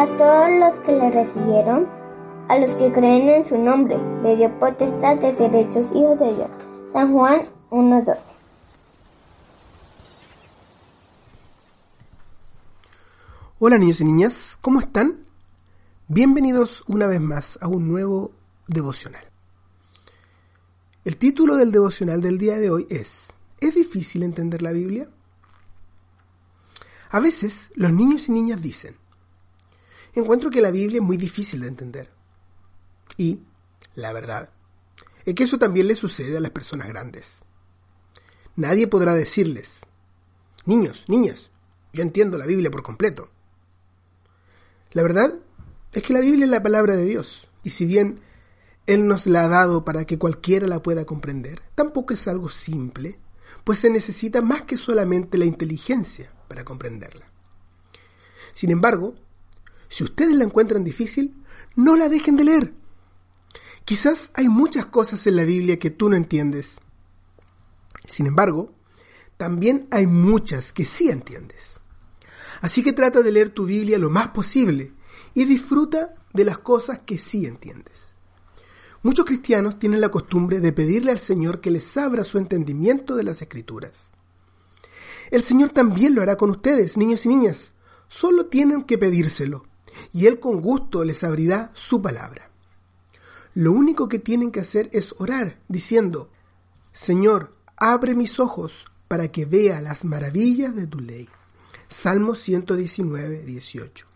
a todos los que le recibieron, a los que creen en su nombre. Le dio potestad de ser hechos hijos de Dios. San Juan 1.12. Hola niños y niñas, ¿cómo están? Bienvenidos una vez más a un nuevo devocional. El título del devocional del día de hoy es ¿Es difícil entender la Biblia? A veces los niños y niñas dicen, encuentro que la Biblia es muy difícil de entender. Y, la verdad, es que eso también le sucede a las personas grandes. Nadie podrá decirles, niños, niñas, yo entiendo la Biblia por completo. La verdad es que la Biblia es la palabra de Dios, y si bien Él nos la ha dado para que cualquiera la pueda comprender, tampoco es algo simple, pues se necesita más que solamente la inteligencia para comprenderla. Sin embargo, si ustedes la encuentran difícil, no la dejen de leer. Quizás hay muchas cosas en la Biblia que tú no entiendes. Sin embargo, también hay muchas que sí entiendes. Así que trata de leer tu Biblia lo más posible y disfruta de las cosas que sí entiendes. Muchos cristianos tienen la costumbre de pedirle al Señor que les abra su entendimiento de las Escrituras. El Señor también lo hará con ustedes, niños y niñas. Solo tienen que pedírselo, y Él con gusto les abrirá su palabra. Lo único que tienen que hacer es orar, diciendo, Señor, abre mis ojos para que vea las maravillas de tu ley. Salmo 119, 18.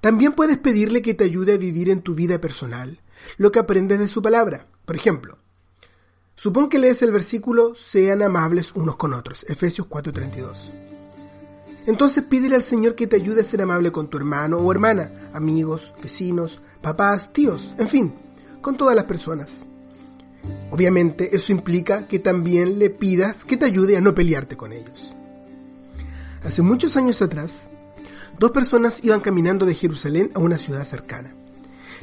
También puedes pedirle que te ayude a vivir en tu vida personal lo que aprendes de su palabra. Por ejemplo, supón que lees el versículo sean amables unos con otros, Efesios 4:32. Entonces pídele al Señor que te ayude a ser amable con tu hermano o hermana, amigos, vecinos, papás, tíos, en fin, con todas las personas. Obviamente eso implica que también le pidas que te ayude a no pelearte con ellos. Hace muchos años atrás, dos personas iban caminando de Jerusalén a una ciudad cercana.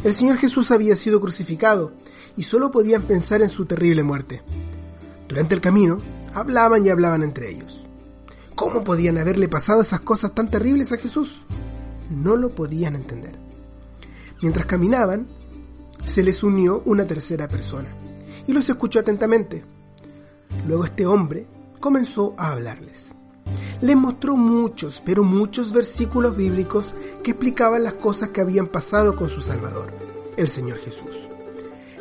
El Señor Jesús había sido crucificado y solo podían pensar en su terrible muerte. Durante el camino, hablaban y hablaban entre ellos. ¿Cómo podían haberle pasado esas cosas tan terribles a Jesús? No lo podían entender. Mientras caminaban, se les unió una tercera persona y los escuchó atentamente. Luego este hombre comenzó a hablarles les mostró muchos, pero muchos versículos bíblicos que explicaban las cosas que habían pasado con su Salvador, el Señor Jesús.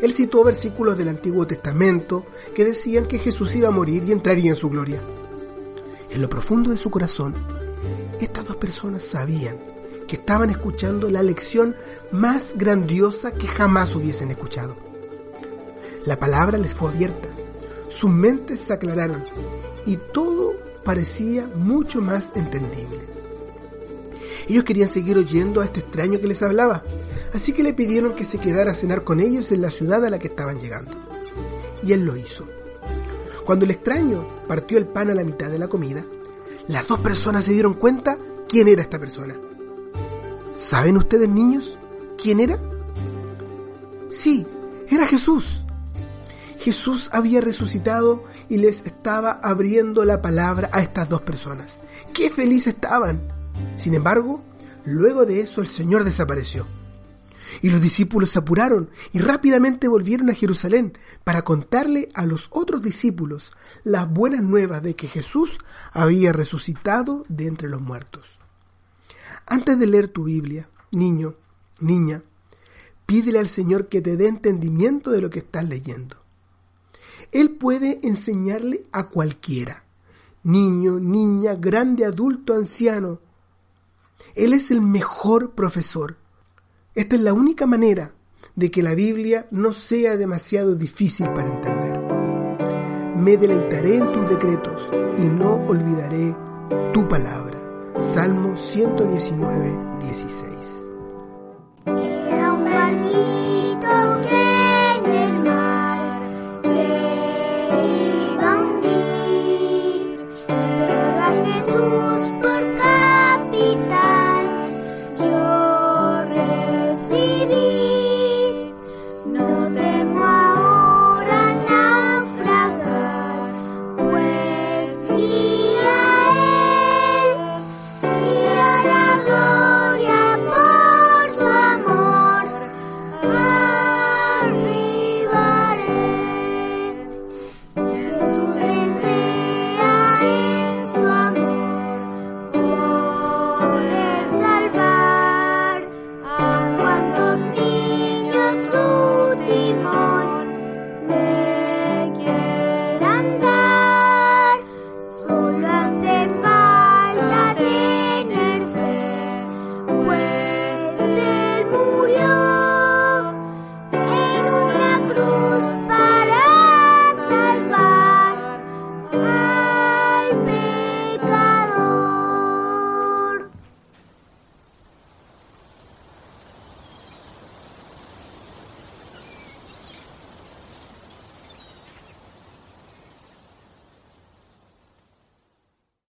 Él citó versículos del Antiguo Testamento que decían que Jesús iba a morir y entraría en su gloria. En lo profundo de su corazón, estas dos personas sabían que estaban escuchando la lección más grandiosa que jamás hubiesen escuchado. La palabra les fue abierta, sus mentes se aclararon y todo parecía mucho más entendible. Ellos querían seguir oyendo a este extraño que les hablaba, así que le pidieron que se quedara a cenar con ellos en la ciudad a la que estaban llegando. Y él lo hizo. Cuando el extraño partió el pan a la mitad de la comida, las dos personas se dieron cuenta quién era esta persona. ¿Saben ustedes, niños, quién era? Sí, era Jesús. Jesús había resucitado y les estaba abriendo la palabra a estas dos personas. ¡Qué felices estaban! Sin embargo, luego de eso el Señor desapareció. Y los discípulos se apuraron y rápidamente volvieron a Jerusalén para contarle a los otros discípulos las buenas nuevas de que Jesús había resucitado de entre los muertos. Antes de leer tu Biblia, niño, niña, pídele al Señor que te dé entendimiento de lo que estás leyendo. Él puede enseñarle a cualquiera, niño, niña, grande, adulto, anciano. Él es el mejor profesor. Esta es la única manera de que la Biblia no sea demasiado difícil para entender. Me deleitaré en tus decretos y no olvidaré tu palabra. Salmo 119, 16.